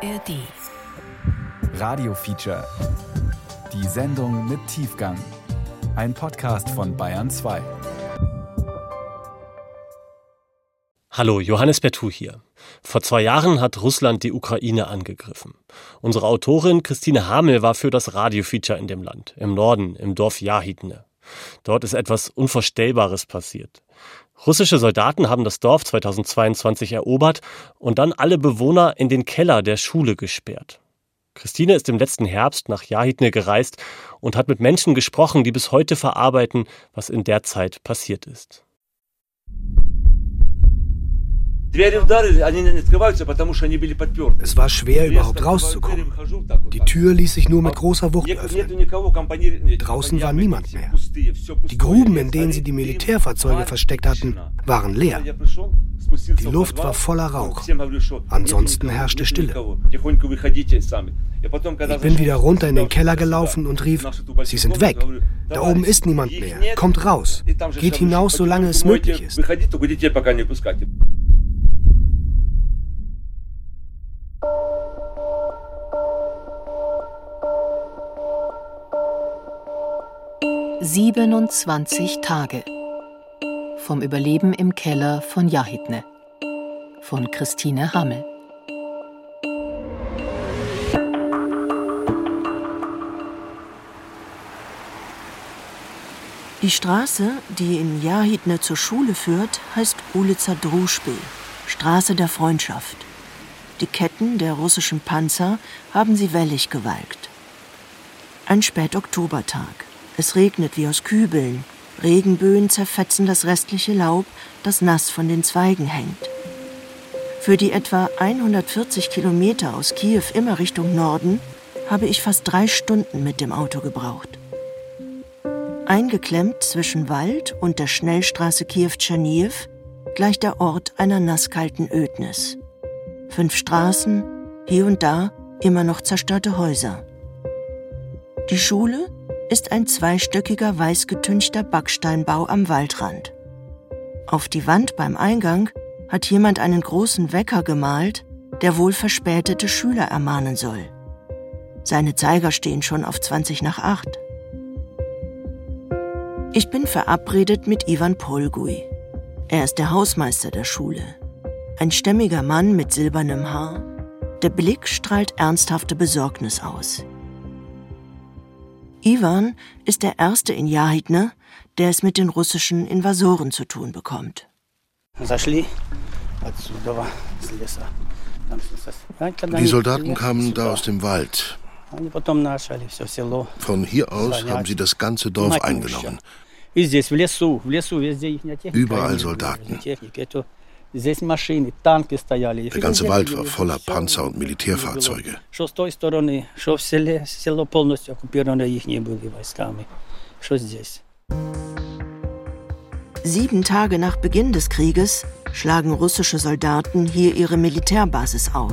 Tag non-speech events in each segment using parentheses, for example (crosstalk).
ARD. Radio Feature. Die Sendung mit Tiefgang. Ein Podcast von Bayern 2. Hallo, Johannes Bertou hier. Vor zwei Jahren hat Russland die Ukraine angegriffen. Unsere Autorin Christine Hamel war für das Radio-Feature in dem Land, im Norden, im Dorf Jahidne. Dort ist etwas Unvorstellbares passiert. Russische Soldaten haben das Dorf 2022 erobert und dann alle Bewohner in den Keller der Schule gesperrt. Christine ist im letzten Herbst nach Jahidne gereist und hat mit Menschen gesprochen, die bis heute verarbeiten, was in der Zeit passiert ist. Es war schwer, überhaupt rauszukommen. Die Tür ließ sich nur mit großer Wucht öffnen. Draußen war niemand mehr. Die Gruben, in denen sie die Militärfahrzeuge versteckt hatten, waren leer. Die Luft war voller Rauch. Ansonsten herrschte Stille. Ich bin wieder runter in den Keller gelaufen und rief, Sie sind weg. Da oben ist niemand mehr. Kommt raus. Geht hinaus, solange es möglich ist. Siebenundzwanzig Tage vom Überleben im Keller von Jahidne von Christine Hammel. Die Straße, die in Jahidne zur Schule führt, heißt Ulica Druschby, Straße der Freundschaft. Die Ketten der russischen Panzer haben sie wellig gewalkt. Ein Spätoktobertag. Es regnet wie aus Kübeln. Regenböen zerfetzen das restliche Laub, das nass von den Zweigen hängt. Für die etwa 140 Kilometer aus Kiew immer Richtung Norden habe ich fast drei Stunden mit dem Auto gebraucht. Eingeklemmt zwischen Wald und der Schnellstraße Kiew-Tscherniew gleicht der Ort einer nasskalten Ödnis. Fünf Straßen, hier und da immer noch zerstörte Häuser. Die Schule ist ein zweistöckiger weißgetünchter Backsteinbau am Waldrand. Auf die Wand beim Eingang hat jemand einen großen Wecker gemalt, der wohl verspätete Schüler ermahnen soll. Seine Zeiger stehen schon auf 20 nach 8. Ich bin verabredet mit Ivan Polgui. Er ist der Hausmeister der Schule. Ein stämmiger Mann mit silbernem Haar. Der Blick strahlt ernsthafte Besorgnis aus. Ivan ist der erste in Jahidne, der es mit den russischen Invasoren zu tun bekommt. Die Soldaten kamen da aus dem Wald. Von hier aus haben sie das ganze Dorf eingenommen. Überall Soldaten. Der ganze Wald war voller Panzer und Militärfahrzeuge. Sieben Tage nach Beginn des Krieges schlagen russische Soldaten hier ihre Militärbasis auf.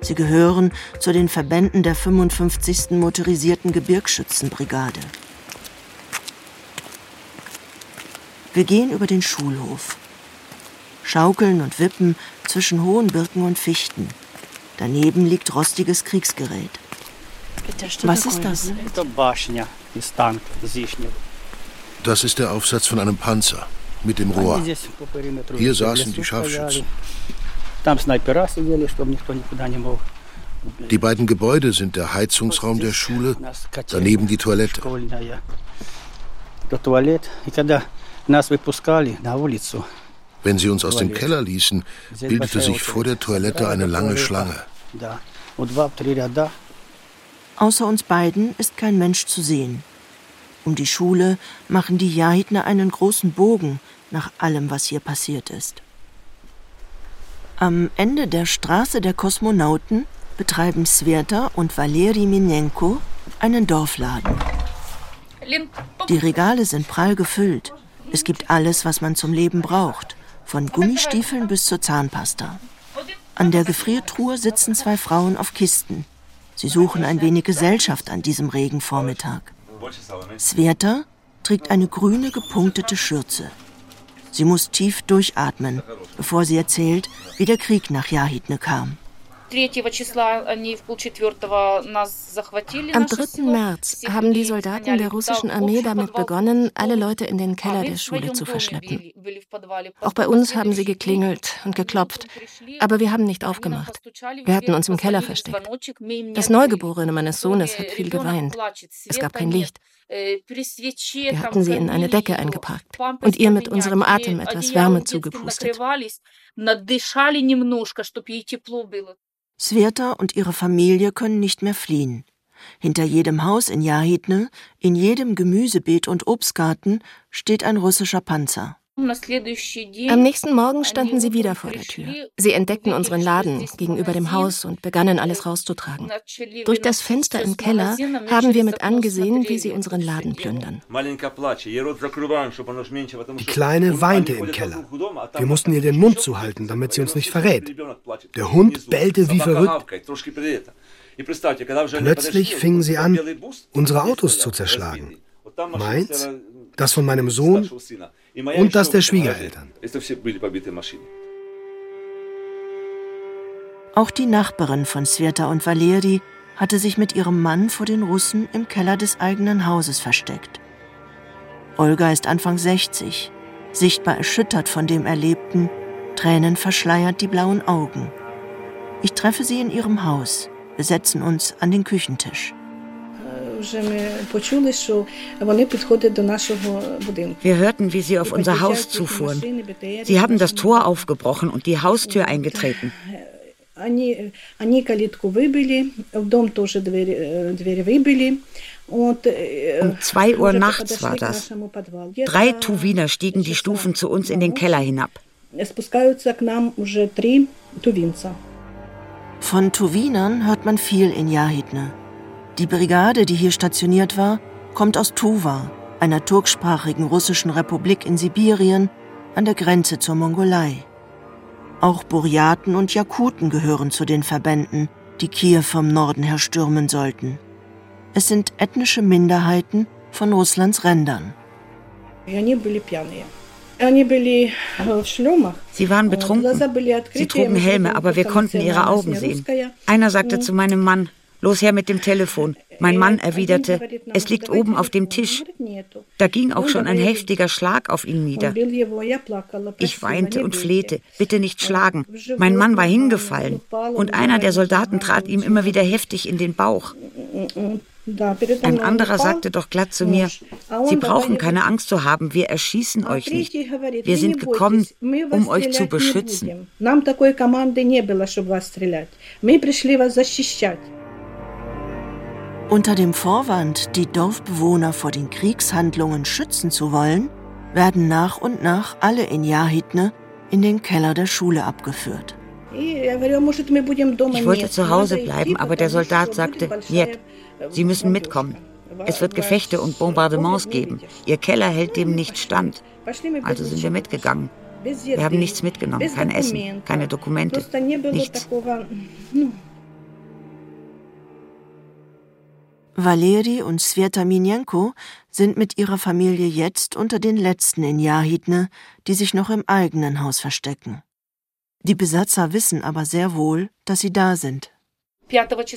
Sie gehören zu den Verbänden der 55. Motorisierten Gebirgsschützenbrigade. Wir gehen über den Schulhof. Schaukeln und Wippen zwischen hohen Birken und Fichten. Daneben liegt rostiges Kriegsgerät. Was ist das? Das ist der Aufsatz von einem Panzer mit dem Rohr. Hier saßen die Scharfschützen. Die beiden Gebäude sind der Heizungsraum der Schule, daneben die Toilette. Wenn sie uns aus dem Keller ließen, bildete sich vor der Toilette eine lange Schlange. Außer uns beiden ist kein Mensch zu sehen. Um die Schule machen die Jahidner einen großen Bogen nach allem, was hier passiert ist. Am Ende der Straße der Kosmonauten betreiben Sveta und Valeri Minenko einen Dorfladen. Die Regale sind prall gefüllt. Es gibt alles, was man zum Leben braucht, von Gummistiefeln bis zur Zahnpasta. An der Gefriertruhe sitzen zwei Frauen auf Kisten. Sie suchen ein wenig Gesellschaft an diesem Regenvormittag. Sveta trägt eine grüne gepunktete Schürze. Sie muss tief durchatmen, bevor sie erzählt, wie der Krieg nach Jahidne kam. Am 3. März haben die Soldaten der russischen Armee damit begonnen, alle Leute in den Keller der Schule zu verschleppen. Auch bei uns haben sie geklingelt und geklopft, aber wir haben nicht aufgemacht. Wir hatten uns im Keller versteckt. Das Neugeborene meines Sohnes hat viel geweint. Es gab kein Licht. Wir hatten sie in eine Decke eingepackt und ihr mit unserem Atem etwas Wärme zugepustet. Sveta und ihre Familie können nicht mehr fliehen. Hinter jedem Haus in Jahidne, in jedem Gemüsebeet und Obstgarten steht ein russischer Panzer. Am nächsten Morgen standen sie wieder vor der Tür. Sie entdeckten unseren Laden gegenüber dem Haus und begannen alles rauszutragen. Durch das Fenster im Keller haben wir mit angesehen, wie sie unseren Laden plündern. Die Kleine weinte im Keller. Wir mussten ihr den Mund zuhalten, damit sie uns nicht verrät. Der Hund bellte wie verrückt. Plötzlich fingen sie an, unsere Autos zu zerschlagen. Meins, das von meinem Sohn und das der Schwiegereltern. Auch die Nachbarin von Sveta und Valeri hatte sich mit ihrem Mann vor den Russen im Keller des eigenen Hauses versteckt. Olga ist Anfang 60, sichtbar erschüttert von dem Erlebten, Tränen verschleiert die blauen Augen. Ich treffe sie in ihrem Haus. Wir setzen uns an den Küchentisch. Wir hörten, wie sie auf unser Haus zufuhren. Sie haben das Tor aufgebrochen und die Haustür eingetreten. Um zwei Uhr nachts war das. Drei Tuwiner stiegen die Stufen zu uns in den Keller hinab. Von Tuwinern hört man viel in Jahidne. Die Brigade, die hier stationiert war, kommt aus Tuva, einer turksprachigen russischen Republik in Sibirien an der Grenze zur Mongolei. Auch Buryaten und Jakuten gehören zu den Verbänden, die Kiew vom Norden her stürmen sollten. Es sind ethnische Minderheiten von Russlands Rändern. Sie waren betrunken. Sie trugen Helme, aber wir konnten ihre Augen sehen. Einer sagte zu meinem Mann, Los her mit dem Telefon. Mein Mann erwiderte, es liegt oben auf dem Tisch. Da ging auch schon ein heftiger Schlag auf ihn nieder. Ich weinte und flehte, bitte nicht schlagen. Mein Mann war hingefallen und einer der Soldaten trat ihm immer wieder heftig in den Bauch. Ein anderer sagte doch glatt zu mir, Sie brauchen keine Angst zu haben, wir erschießen euch nicht. Wir sind gekommen, um euch zu beschützen. Unter dem Vorwand, die Dorfbewohner vor den Kriegshandlungen schützen zu wollen, werden nach und nach alle in Jahidne in den Keller der Schule abgeführt. Ich wollte zu Hause bleiben, aber der Soldat sagte, Jet, Sie müssen mitkommen. Es wird Gefechte und Bombardements geben. Ihr Keller hält dem nicht stand. Also sind wir mitgegangen. Wir haben nichts mitgenommen, kein Essen, keine Dokumente, nichts. Valeri und Sveta Minenko sind mit ihrer Familie jetzt unter den letzten in Jahidne, die sich noch im eigenen Haus verstecken. Die Besatzer wissen aber sehr wohl, dass sie da sind.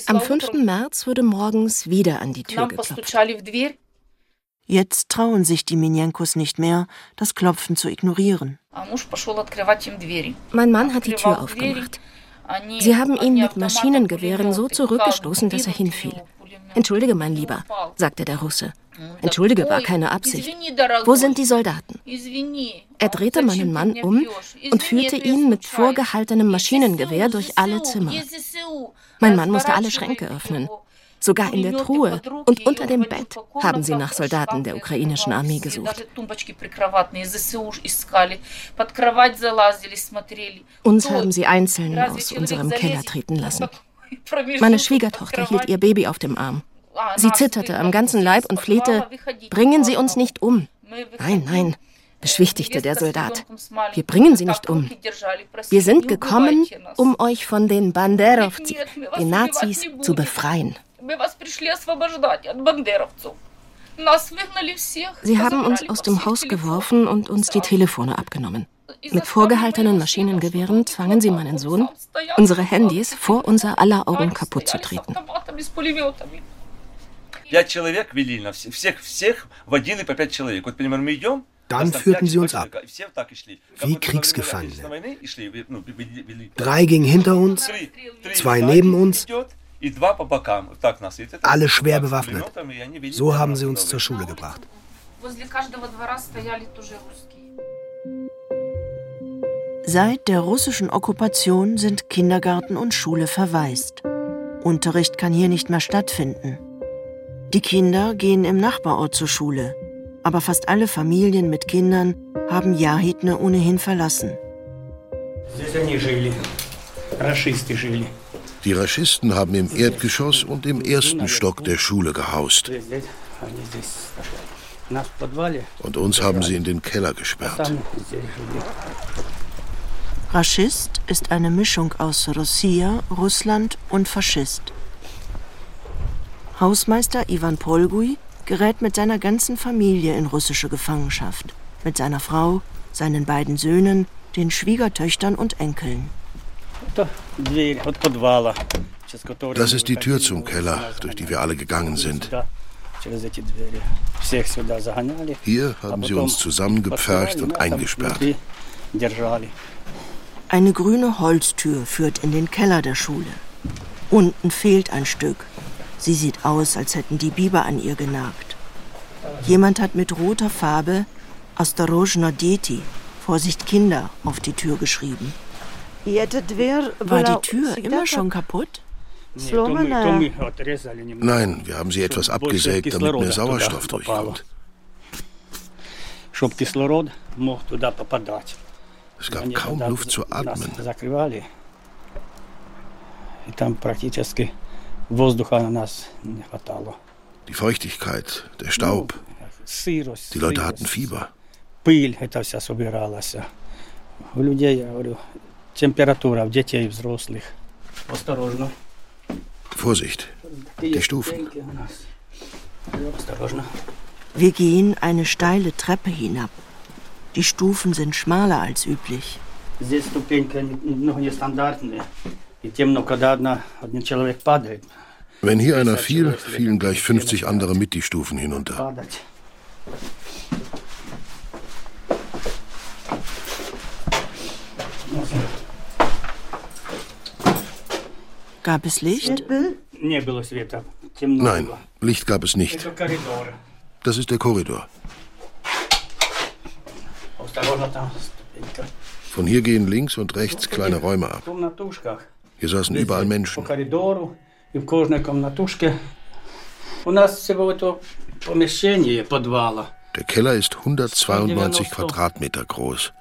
Am 5. März wurde morgens wieder an die Tür geklopft. Jetzt trauen sich die Minenkos nicht mehr, das Klopfen zu ignorieren. Mein Mann hat die Tür aufgemacht. Sie haben ihn mit Maschinengewehren so zurückgestoßen, dass er hinfiel. Entschuldige, mein Lieber, sagte der Russe. Entschuldige, war keine Absicht. Wo sind die Soldaten? Er drehte meinen Mann um und führte ihn mit vorgehaltenem Maschinengewehr durch alle Zimmer. Mein Mann musste alle Schränke öffnen. Sogar in der Truhe und unter dem Bett haben sie nach Soldaten der ukrainischen Armee gesucht. Uns haben sie einzeln aus unserem Keller treten lassen. Meine Schwiegertochter hielt ihr Baby auf dem Arm. Sie zitterte am ganzen Leib und flehte, bringen Sie uns nicht um. Nein, nein, beschwichtigte der Soldat. Wir bringen Sie nicht um. Wir sind gekommen, um euch von den Banderovci, den Nazis, zu befreien. Sie haben uns aus dem Haus geworfen und uns die Telefone abgenommen. Mit vorgehaltenen Maschinengewehren zwangen sie meinen Sohn, unsere Handys vor unser aller Augen kaputt zu treten. Dann führten sie uns ab, wie Kriegsgefangene. Drei gingen hinter uns, zwei neben uns, alle schwer bewaffnet. So haben sie uns zur Schule gebracht. Seit der russischen Okkupation sind Kindergarten und Schule verwaist. Unterricht kann hier nicht mehr stattfinden. Die Kinder gehen im Nachbarort zur Schule, aber fast alle Familien mit Kindern haben Jahidne ohnehin verlassen. Die Raschisten haben im Erdgeschoss und im ersten Stock der Schule gehaust. Und uns haben sie in den Keller gesperrt. Raschist ist eine Mischung aus Russia, Russland und Faschist. Hausmeister Ivan Polgui gerät mit seiner ganzen Familie in russische Gefangenschaft. Mit seiner Frau, seinen beiden Söhnen, den Schwiegertöchtern und Enkeln. Das ist die Tür zum Keller, durch die wir alle gegangen sind. Hier haben sie uns zusammengepfercht und eingesperrt. Eine grüne Holztür führt in den Keller der Schule. Unten fehlt ein Stück. Sie sieht aus, als hätten die Biber an ihr genagt. Jemand hat mit roter Farbe Ostorojna Deti, Vorsicht Kinder, auf die Tür geschrieben. War die Tür immer schon kaputt? Nein, wir haben sie etwas abgesägt, damit mehr Sauerstoff durchkommt. Es gab kaum Luft zu atmen. Die Feuchtigkeit, der Staub. Die Leute hatten Fieber. Vorsicht, die Stufen. Wir gehen eine steile Treppe hinab. Die Stufen sind schmaler als üblich. Wenn hier einer fiel, fielen gleich 50 andere mit die Stufen hinunter. Gab es Licht? Nein, Licht gab es nicht. Das ist der Korridor. Von hier gehen links und rechts kleine Räume ab. Hier saßen überall Menschen. Der Keller ist 192 Quadratmeter groß.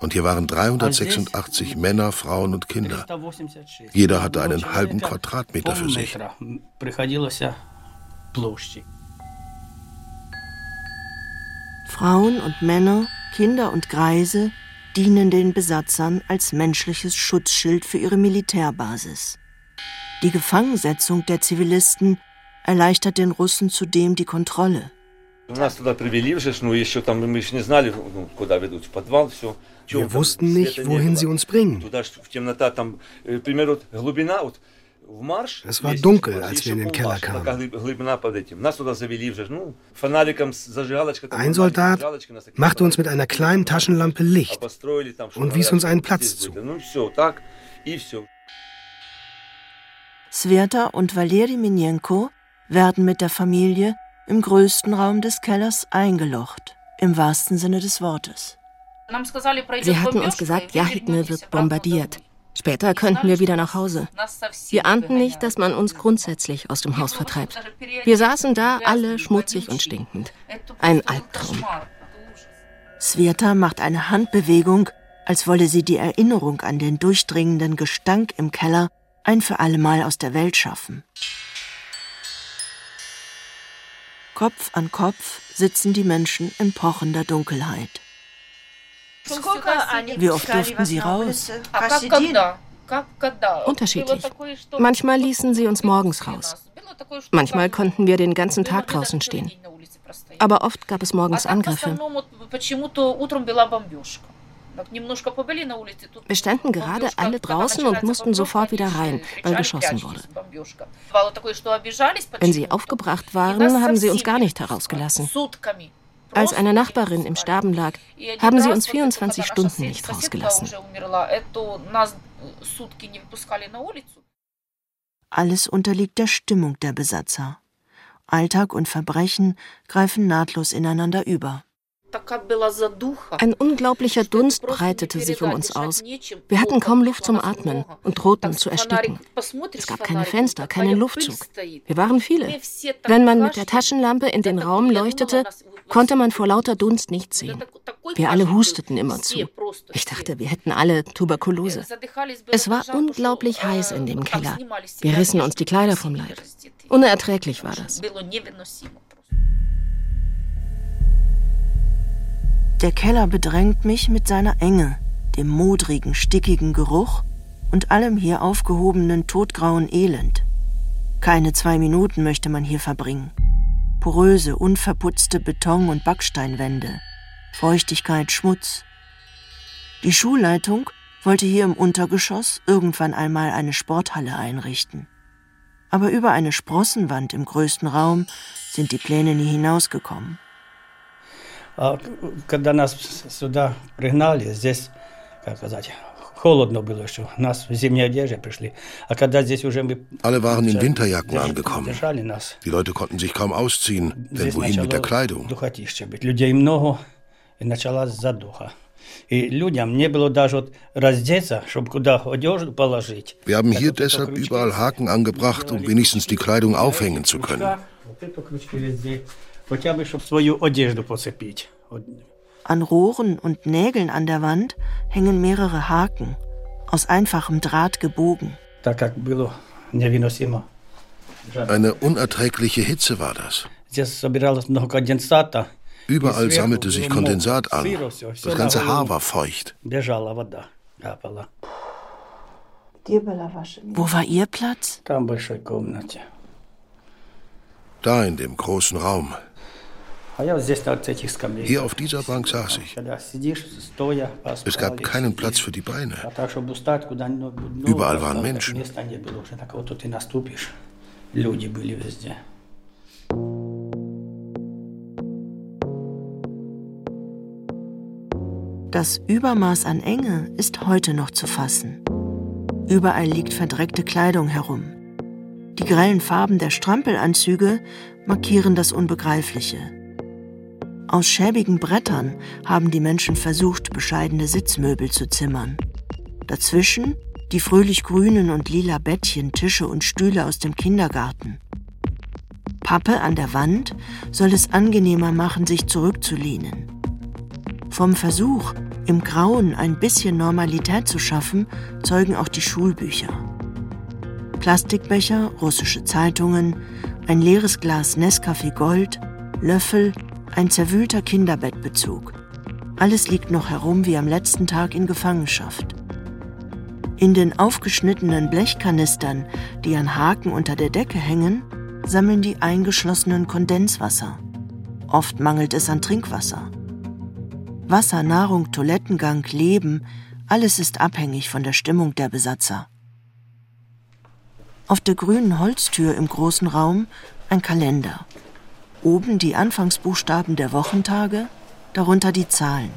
Und hier waren 386 Männer, Frauen und Kinder. Jeder hatte einen halben Quadratmeter für sich. Frauen und Männer, Kinder und Greise dienen den Besatzern als menschliches Schutzschild für ihre Militärbasis. Die Gefangensetzung der Zivilisten erleichtert den Russen zudem die Kontrolle. Wir wussten nicht, wohin sie uns bringen. Es war dunkel, als wir in den Keller kamen. Ein Soldat machte uns mit einer kleinen Taschenlampe Licht und wies uns einen Platz zu. Sveta und Valeri Minenko werden mit der Familie im größten Raum des Kellers eingelocht, im wahrsten Sinne des Wortes. Sie hatten uns gesagt, Jahidne wird bombardiert. Später könnten wir wieder nach Hause. Wir ahnten nicht, dass man uns grundsätzlich aus dem Haus vertreibt. Wir saßen da, alle schmutzig und stinkend. Ein Albtraum. Sveta macht eine Handbewegung, als wolle sie die Erinnerung an den durchdringenden Gestank im Keller ein für allemal aus der Welt schaffen. Kopf an Kopf sitzen die Menschen in pochender Dunkelheit. Wie oft durften Sie raus? Unterschiedlich. Manchmal ließen sie uns morgens raus. Manchmal konnten wir den ganzen Tag draußen stehen. Aber oft gab es morgens Angriffe. Wir standen gerade alle draußen und mussten sofort wieder rein, weil geschossen wurde. Wenn sie aufgebracht waren, haben sie uns gar nicht herausgelassen. Als eine Nachbarin im Sterben lag, haben sie uns 24 Stunden nicht rausgelassen. Alles unterliegt der Stimmung der Besatzer. Alltag und Verbrechen greifen nahtlos ineinander über. Ein unglaublicher Dunst breitete sich um uns aus. Wir hatten kaum Luft zum Atmen und drohten zu ersticken. Es gab keine Fenster, keinen Luftzug. Wir waren viele. Wenn man mit der Taschenlampe in den Raum leuchtete, konnte man vor lauter Dunst nichts sehen. Wir alle husteten immerzu. Ich dachte, wir hätten alle Tuberkulose. Es war unglaublich heiß in dem Keller. Wir rissen uns die Kleider vom Leib. Unerträglich war das. Der Keller bedrängt mich mit seiner Enge, dem modrigen, stickigen Geruch und allem hier aufgehobenen todgrauen Elend. Keine zwei Minuten möchte man hier verbringen. Poröse, unverputzte Beton- und Backsteinwände, Feuchtigkeit, Schmutz. Die Schulleitung wollte hier im Untergeschoss irgendwann einmal eine Sporthalle einrichten. Aber über eine Sprossenwand im größten Raum sind die Pläne nie hinausgekommen. А когда нас сюда пригнали, здесь, как сказать, холодно было, что нас в зимней одежде пришли. А когда здесь уже мы... Alle waren in Winterjacken angekommen. Die Leute konnten sich kaum ausziehen, denn wohin mit der Kleidung? Людей много, и началась задуха. И людям не было даже вот раздеться, чтобы куда одежду положить. Wir haben hier deshalb überall Haken angebracht, um wenigstens die Kleidung aufhängen zu können. An Rohren und Nägeln an der Wand hängen mehrere Haken, aus einfachem Draht gebogen. Eine unerträgliche Hitze war das. Überall sammelte sich Kondensat an. Das ganze Haar war feucht. Wo war Ihr Platz? Da in dem großen Raum. Hier auf dieser Bank saß ich. Es gab keinen Platz für die Beine. Überall waren Menschen. Das Übermaß an Enge ist heute noch zu fassen. Überall liegt verdreckte Kleidung herum. Die grellen Farben der Strampelanzüge markieren das Unbegreifliche. Aus schäbigen Brettern haben die Menschen versucht, bescheidene Sitzmöbel zu zimmern. Dazwischen die fröhlich grünen und lila Bettchen, Tische und Stühle aus dem Kindergarten. Pappe an der Wand soll es angenehmer machen, sich zurückzulehnen. Vom Versuch, im Grauen ein bisschen Normalität zu schaffen, zeugen auch die Schulbücher. Plastikbecher, russische Zeitungen, ein leeres Glas Nescafé Gold, Löffel, ein zerwühlter Kinderbettbezug. Alles liegt noch herum wie am letzten Tag in Gefangenschaft. In den aufgeschnittenen Blechkanistern, die an Haken unter der Decke hängen, sammeln die eingeschlossenen Kondenswasser. Oft mangelt es an Trinkwasser. Wasser, Nahrung, Toilettengang, Leben, alles ist abhängig von der Stimmung der Besatzer. Auf der grünen Holztür im großen Raum ein Kalender. Oben die Anfangsbuchstaben der Wochentage, darunter die Zahlen.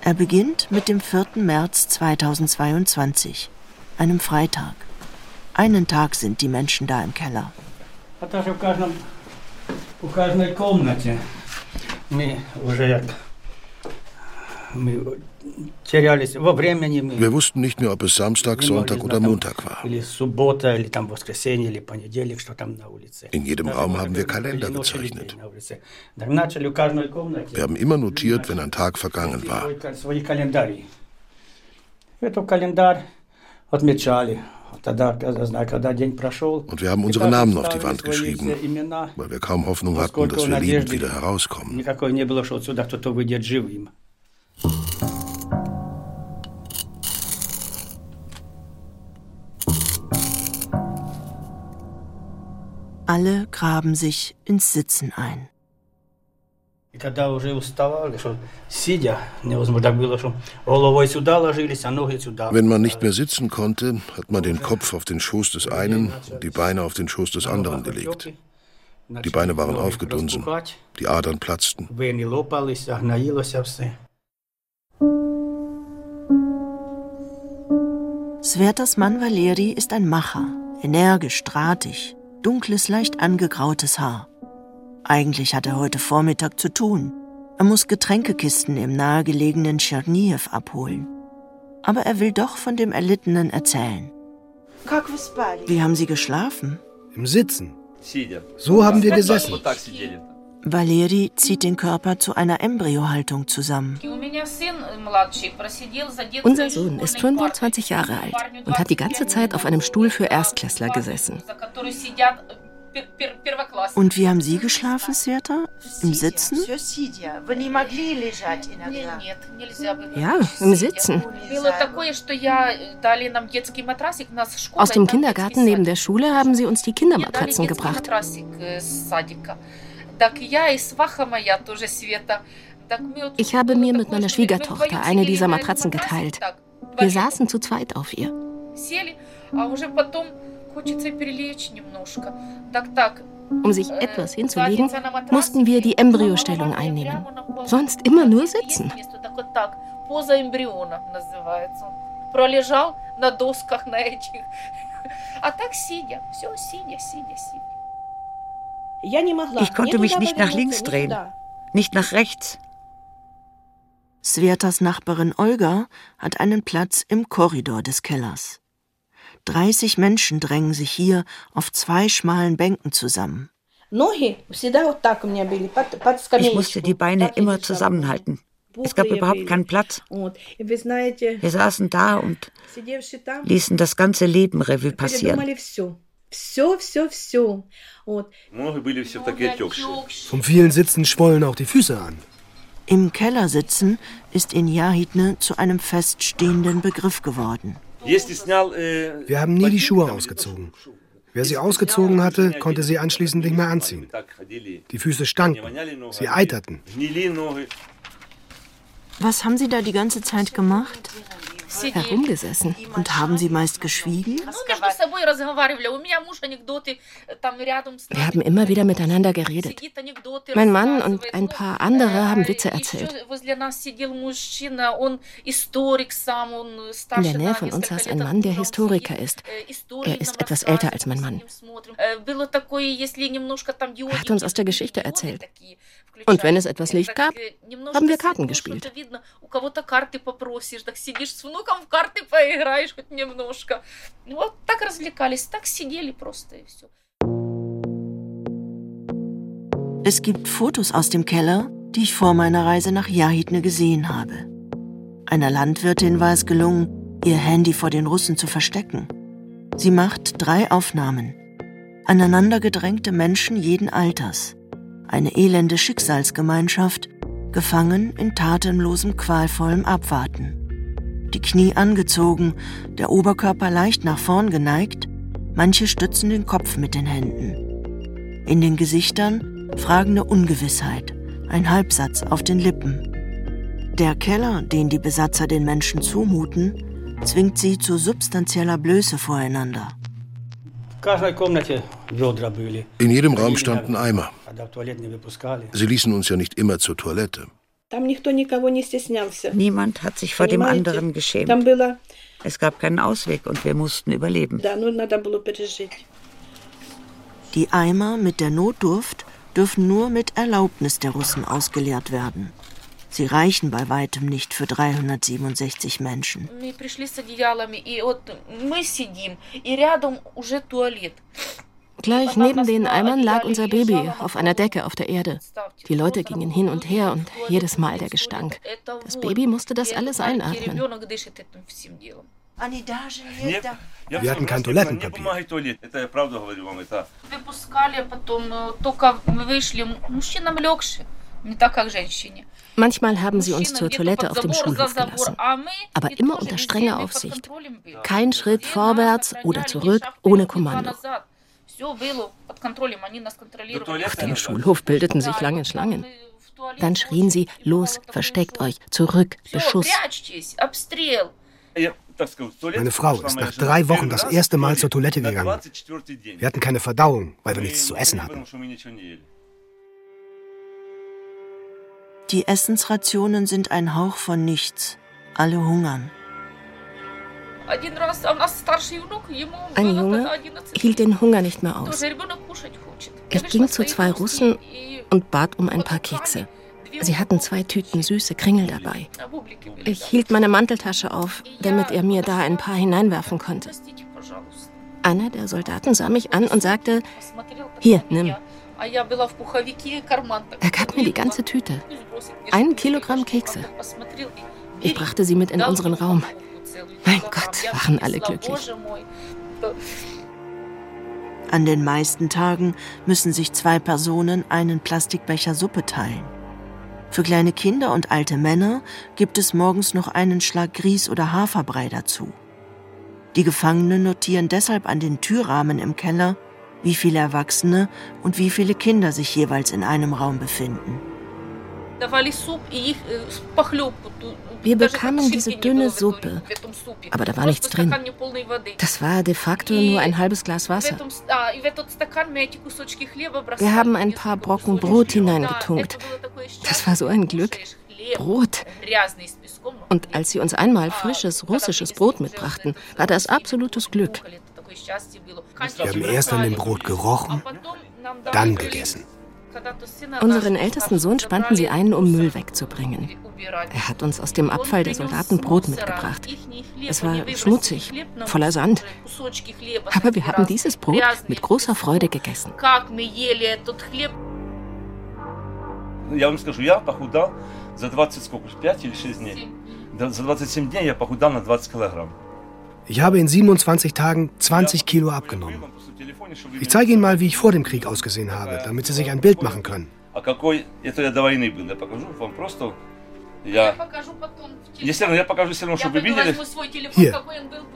Er beginnt mit dem 4. März 2022, einem Freitag. Einen Tag sind die Menschen da im Keller. Wir wussten nicht mehr, ob es Samstag, Sonntag oder Montag war. In jedem Raum haben wir Kalender gezeichnet. Wir haben immer notiert, wenn ein Tag vergangen war. Und wir haben unsere Namen auf die Wand geschrieben, weil wir kaum Hoffnung hatten, dass wir lebend wieder herauskommen. Alle graben sich ins Sitzen ein. Wenn man nicht mehr sitzen konnte, hat man den Kopf auf den Schoß des einen und die Beine auf den Schoß des anderen gelegt. Die Beine waren aufgedunsen, die Adern platzten. Svetas Mann Valeri ist ein Macher, energisch, drahtig, dunkles, leicht angegrautes Haar. Eigentlich hat er heute Vormittag zu tun. Er muss Getränkekisten im nahegelegenen Tscherniew abholen. Aber er will doch von dem Erlittenen erzählen. Wie haben Sie geschlafen? Im Sitzen. So haben wir gesessen. Valeri zieht den Körper zu einer Embryohaltung zusammen. Unser Sohn ist 25 Jahre alt und hat die ganze Zeit auf einem Stuhl für Erstklässler gesessen. Und wie haben Sie geschlafen, Sveta? Im Sitzen? Ja, im Sitzen. Aus dem Kindergarten neben der Schule haben sie uns die Kindermatratzen gebracht. Ich habe mir mit meiner Schwiegertochter eine dieser Matratzen geteilt. Wir saßen zu zweit auf ihr. Um sich etwas hinzulegen, mussten wir die Embryostellung einnehmen. Sonst immer nur sitzen. Ich konnte mich nicht nach links drehen, nicht nach rechts. Svetas Nachbarin Olga hat einen Platz im Korridor des Kellers. 30 Menschen drängen sich hier auf zwei schmalen Bänken zusammen. Ich musste die Beine immer zusammenhalten. Es gab überhaupt keinen Platz. Wir saßen da und ließen das ganze Leben Revue passieren. Vom vielen Sitzen schwollen auch die Füße an. Im Keller sitzen ist in Jahidne zu einem feststehenden Begriff geworden. Wir haben nie die Schuhe ausgezogen. Wer sie ausgezogen hatte, konnte sie anschließend nicht mehr anziehen. Die Füße stanken, sie eiterten. Was haben Sie da die ganze Zeit gemacht? Herumgesessen. Und haben Sie meist geschwiegen? Wir haben immer wieder miteinander geredet. Mein Mann und ein paar andere haben Witze erzählt. In der Nähe von uns saß ein Mann, der Historiker ist. Er ist etwas älter als mein Mann. Er hat uns aus der Geschichte erzählt. Und wenn es etwas Licht gab, haben wir Karten gespielt. Es gibt Fotos aus dem Keller, die ich vor meiner Reise nach Jahidne gesehen habe. Einer Landwirtin war es gelungen, ihr Handy vor den Russen zu verstecken. Sie macht drei Aufnahmen. Aneinandergedrängte Menschen jeden Alters. Eine elende Schicksalsgemeinschaft, gefangen in tatenlosem, qualvollem Abwarten die Knie angezogen, der Oberkörper leicht nach vorn geneigt, manche stützen den Kopf mit den Händen. In den Gesichtern fragende Ungewissheit, ein Halbsatz auf den Lippen. Der Keller, den die Besatzer den Menschen zumuten, zwingt sie zu substanzieller Blöße voreinander. In jedem Raum standen Eimer. Sie ließen uns ja nicht immer zur Toilette. Niemand hat sich vor dem anderen geschämt. Es gab keinen Ausweg und wir mussten überleben. Die Eimer mit der Notdurft dürfen nur mit Erlaubnis der Russen ausgeleert werden. Sie reichen bei weitem nicht für 367 Menschen. Gleich neben den Eimern lag unser Baby auf einer Decke auf der Erde. Die Leute gingen hin und her und jedes Mal der Gestank. Das Baby musste das alles einatmen. Wir hatten kein Toilettenpapier. Manchmal haben sie uns zur Toilette auf dem Schulhof gelassen, aber immer unter strenger Aufsicht. Kein Schritt vorwärts oder zurück ohne Kommando. Auf dem Schulhof bildeten sich lange Schlangen. Dann schrien sie, los, versteckt euch, zurück, Beschuss. Meine Frau ist nach drei Wochen das erste Mal zur Toilette gegangen. Wir hatten keine Verdauung, weil wir nichts zu essen hatten. Die Essensrationen sind ein Hauch von nichts. Alle hungern. Ein Junge hielt den Hunger nicht mehr aus. Er ging zu zwei Russen und bat um ein paar Kekse. Sie hatten zwei Tüten süße Kringel dabei. Ich hielt meine Manteltasche auf, damit er mir da ein paar hineinwerfen konnte. Einer der Soldaten sah mich an und sagte, hier, nimm. Er gab mir die ganze Tüte. Ein Kilogramm Kekse. Ich brachte sie mit in unseren Raum. Mein Gott, waren alle glücklich. An den meisten Tagen müssen sich zwei Personen einen Plastikbecher Suppe teilen. Für kleine Kinder und alte Männer gibt es morgens noch einen Schlag Grieß oder Haferbrei dazu. Die Gefangenen notieren deshalb an den Türrahmen im Keller, wie viele Erwachsene und wie viele Kinder sich jeweils in einem Raum befinden. Wir bekamen diese dünne Suppe, aber da war nichts drin. Das war de facto nur ein halbes Glas Wasser. Wir haben ein paar Brocken Brot hineingetunkt. Das war so ein Glück. Brot. Und als sie uns einmal frisches russisches Brot mitbrachten, war das absolutes Glück. Wir haben erst an dem Brot gerochen, dann gegessen. Unseren ältesten Sohn spannten sie ein, um Müll wegzubringen. Er hat uns aus dem Abfall der Soldaten Brot mitgebracht. Es war schmutzig, voller Sand. Aber wir haben dieses Brot mit großer Freude gegessen. Я вам скажу, я похудал за 20 сколько, 5 или 6 дней. За 27 дней я похудал на 20 килограмм. Ich habe in 27 Tagen 20 Kilo abgenommen. Ich zeige Ihnen mal, wie ich vor dem Krieg ausgesehen habe, damit Sie sich ein Bild machen können. hier,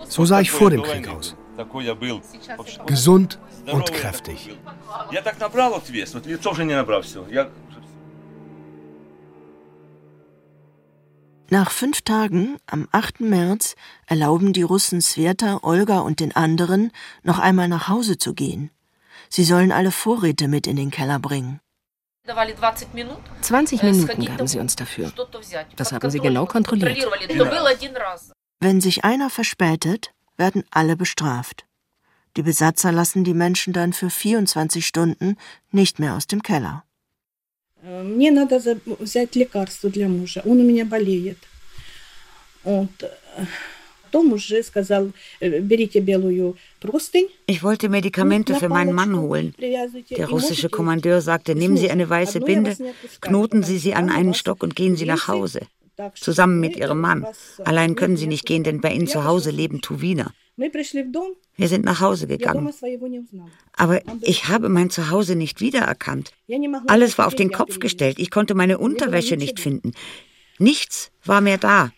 so sah ich vor dem Krieg aus. Gesund und kräftig. Nach fünf Tagen, am 8. März, erlauben die Russen Sveta, Olga und den anderen, noch einmal nach Hause zu gehen. Sie sollen alle Vorräte mit in den Keller bringen. 20 Minuten gaben sie uns dafür. Das haben sie genau kontrolliert. Wenn sich einer verspätet, werden alle bestraft. Die Besatzer lassen die Menschen dann für 24 Stunden nicht mehr aus dem Keller. Мне надо взять лекарство для мужа, он у меня болеет. Вот. Том уже сказал, берите белую простынь. Ich wollte Medikamente für meinen Mann holen. Der russische Kommandeur sagte, nehmen Sie eine weiße Binde, knoten Sie sie an einen Stock und gehen Sie nach Hause. Zusammen mit Ihrem Mann. Allein können Sie nicht gehen, denn bei Ihnen zu Hause leben Tuwiner. Wir sind nach Hause gegangen. Aber ich habe mein Zuhause nicht wiedererkannt. Alles war auf den Kopf gestellt. Ich konnte meine Unterwäsche nicht finden. Nichts war mehr da.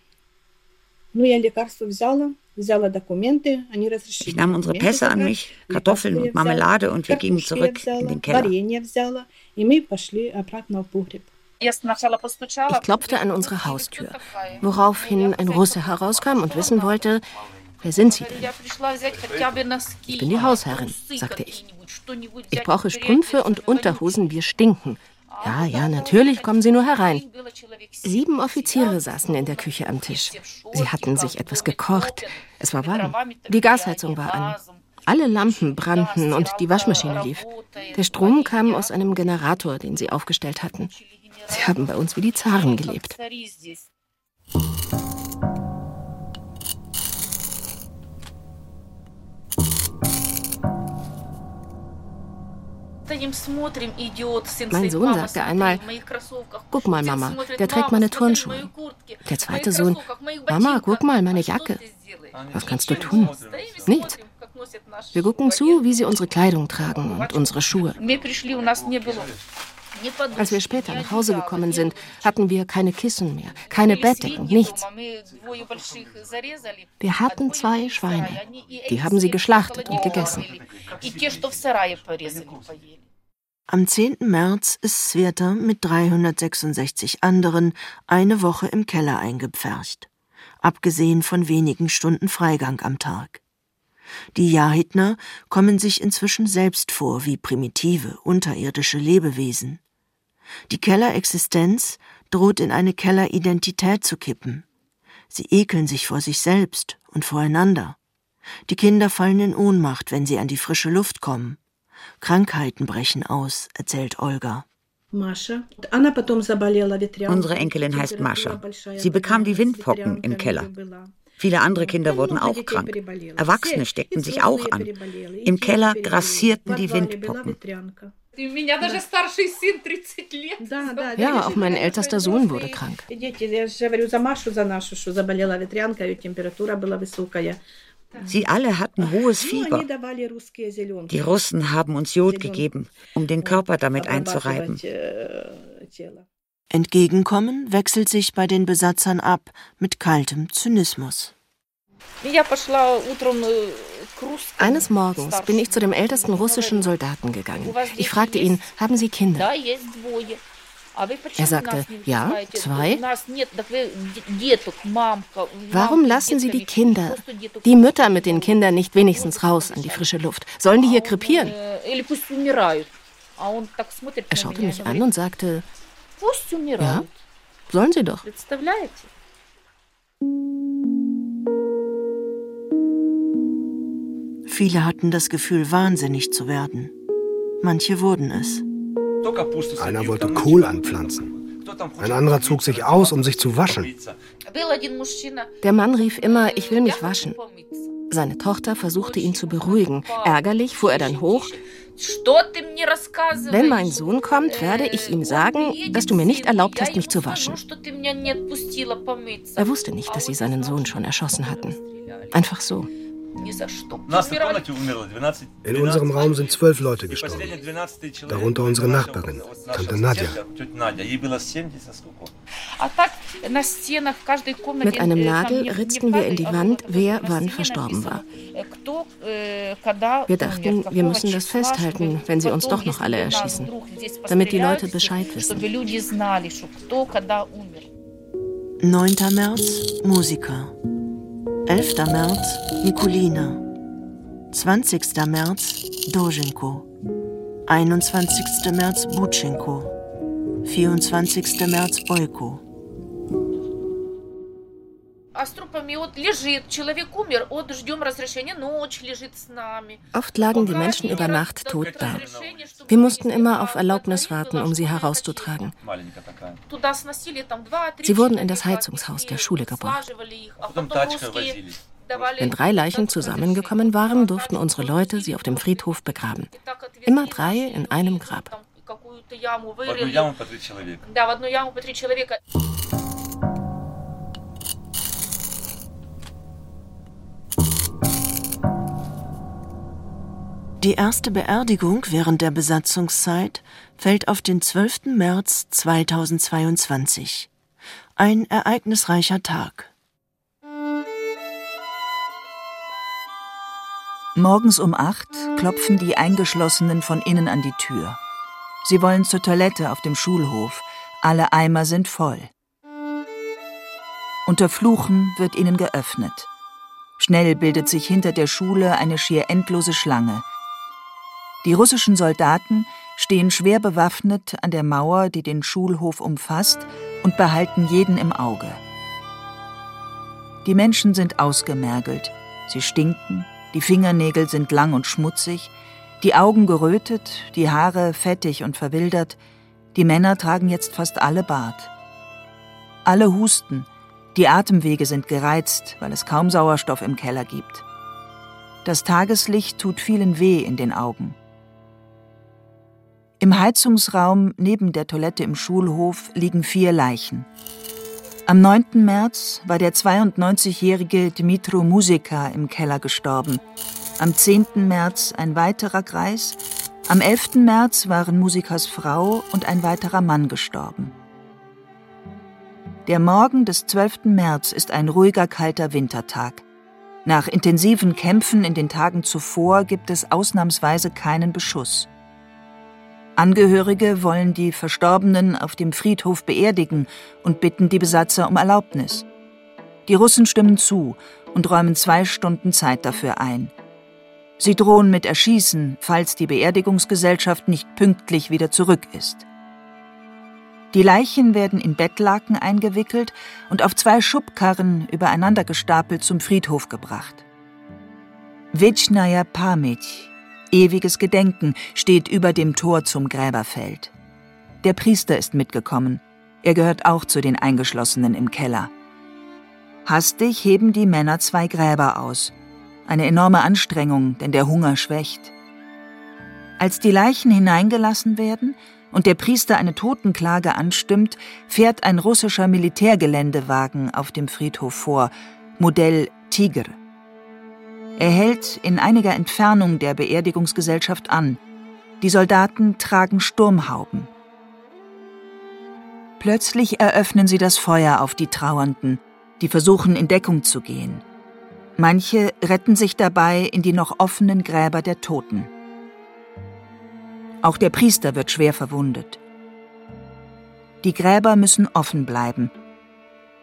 Ich nahm unsere Pässe an mich, Kartoffeln und Marmelade und wir gingen zurück in den Keller. Ich klopfte an unsere Haustür, woraufhin ein Russe herauskam und wissen wollte, Wer sind Sie denn? Ich bin die Hausherrin, sagte ich. Ich brauche Strümpfe und Unterhosen, wir stinken. Ja, ja, natürlich kommen Sie nur herein. Sieben Offiziere saßen in der Küche am Tisch. Sie hatten sich etwas gekocht. Es war warm. Die Gasheizung war an. Alle Lampen brannten und die Waschmaschine lief. Der Strom kam aus einem Generator, den sie aufgestellt hatten. Sie haben bei uns wie die Zaren gelebt. Mein Sohn sagte einmal, guck mal, Mama, der trägt meine Turnschuhe. Der zweite Sohn, Mama, guck mal, meine Jacke. Was kannst du tun? Nichts. Wir gucken zu, wie sie unsere Kleidung tragen und unsere Schuhe. Als wir später nach Hause gekommen sind, hatten wir keine Kissen mehr, keine Bettdecken, nichts. Wir hatten zwei Schweine. Die haben sie geschlachtet und gegessen. Am 10. März ist Sveta mit 366 anderen eine Woche im Keller eingepfercht, abgesehen von wenigen Stunden Freigang am Tag. Die Jahidner kommen sich inzwischen selbst vor wie primitive, unterirdische Lebewesen. Die Kellerexistenz droht in eine Kelleridentität zu kippen. Sie ekeln sich vor sich selbst und voreinander. Die Kinder fallen in Ohnmacht, wenn sie an die frische Luft kommen. Krankheiten brechen aus, erzählt Olga. Unsere Enkelin heißt Mascha. Sie bekam die Windpocken im Keller. Viele andere Kinder wurden auch krank. Erwachsene steckten sich auch an. Im Keller grassierten die Windpocken. Ja, auch mein ältester Sohn wurde krank. Sie alle hatten hohes Fieber. Die Russen haben uns Jod gegeben, um den Körper damit einzureiben. Entgegenkommen wechselt sich bei den Besatzern ab mit kaltem Zynismus. Eines Morgens bin ich zu dem ältesten russischen Soldaten gegangen. Ich fragte ihn, haben Sie Kinder? Er sagte, ja, zwei. Warum lassen Sie die Kinder, die Mütter mit den Kindern nicht wenigstens raus an die frische Luft? Sollen die hier krepieren? Er schaute mich an und sagte, ja, sollen sie doch. Viele hatten das Gefühl, wahnsinnig zu werden. Manche wurden es. Einer wollte Kohl anpflanzen. Ein anderer zog sich aus, um sich zu waschen. Der Mann rief immer, ich will mich waschen. Seine Tochter versuchte ihn zu beruhigen. Ärgerlich fuhr er dann hoch. Wenn mein Sohn kommt, werde ich ihm sagen, dass du mir nicht erlaubt hast, mich zu waschen. Er wusste nicht, dass sie seinen Sohn schon erschossen hatten. Einfach so. In unserem Raum sind zwölf Leute gestorben, darunter unsere Nachbarin, Tante Nadja. Mit einem Nagel ritzten wir in die Wand, wer wann verstorben war. Wir dachten, wir müssen das festhalten, wenn sie uns doch noch alle erschießen, damit die Leute Bescheid wissen. 9. März, Musiker. 11. März Nikulina 20. März Dojenko 21. März Butschenko 24. März Boyko Oft lagen die Menschen über Nacht tot da. Wir mussten immer auf Erlaubnis warten, um sie herauszutragen. Sie wurden in das Heizungshaus der Schule gebracht. Wenn drei Leichen zusammengekommen waren, durften unsere Leute sie auf dem Friedhof begraben. Immer drei in einem Grab. Die erste Beerdigung während der Besatzungszeit fällt auf den 12. März 2022. Ein ereignisreicher Tag. Morgens um acht klopfen die Eingeschlossenen von innen an die Tür. Sie wollen zur Toilette auf dem Schulhof. Alle Eimer sind voll. Unter Fluchen wird ihnen geöffnet. Schnell bildet sich hinter der Schule eine schier endlose Schlange. Die russischen Soldaten stehen schwer bewaffnet an der Mauer, die den Schulhof umfasst, und behalten jeden im Auge. Die Menschen sind ausgemergelt, sie stinken, die Fingernägel sind lang und schmutzig, die Augen gerötet, die Haare fettig und verwildert, die Männer tragen jetzt fast alle Bart. Alle husten, die Atemwege sind gereizt, weil es kaum Sauerstoff im Keller gibt. Das Tageslicht tut vielen weh in den Augen. Im Heizungsraum neben der Toilette im Schulhof liegen vier Leichen. Am 9. März war der 92-jährige Dmitro Musika im Keller gestorben. Am 10. März ein weiterer Kreis. Am 11. März waren Musikas Frau und ein weiterer Mann gestorben. Der Morgen des 12. März ist ein ruhiger, kalter Wintertag. Nach intensiven Kämpfen in den Tagen zuvor gibt es ausnahmsweise keinen Beschuss. Angehörige wollen die Verstorbenen auf dem Friedhof beerdigen und bitten die Besatzer um Erlaubnis. Die Russen stimmen zu und räumen zwei Stunden Zeit dafür ein. Sie drohen mit Erschießen, falls die Beerdigungsgesellschaft nicht pünktlich wieder zurück ist. Die Leichen werden in Bettlaken eingewickelt und auf zwei Schubkarren übereinander gestapelt zum Friedhof gebracht. Vichnaya Pamit, ewiges Gedenken, steht über dem Tor zum Gräberfeld. Der Priester ist mitgekommen. Er gehört auch zu den Eingeschlossenen im Keller. Hastig heben die Männer zwei Gräber aus. Eine enorme Anstrengung, denn der Hunger schwächt. Als die Leichen hineingelassen werden und der Priester eine Totenklage anstimmt, fährt ein russischer Militärgeländewagen auf dem Friedhof vor, Modell Tiger. Er hält in einiger Entfernung der Beerdigungsgesellschaft an. Die Soldaten tragen Sturmhauben. Plötzlich eröffnen sie das Feuer auf die Trauernden, die versuchen in Deckung zu gehen. Manche retten sich dabei in die noch offenen Gräber der Toten. Auch der Priester wird schwer verwundet. Die Gräber müssen offen bleiben.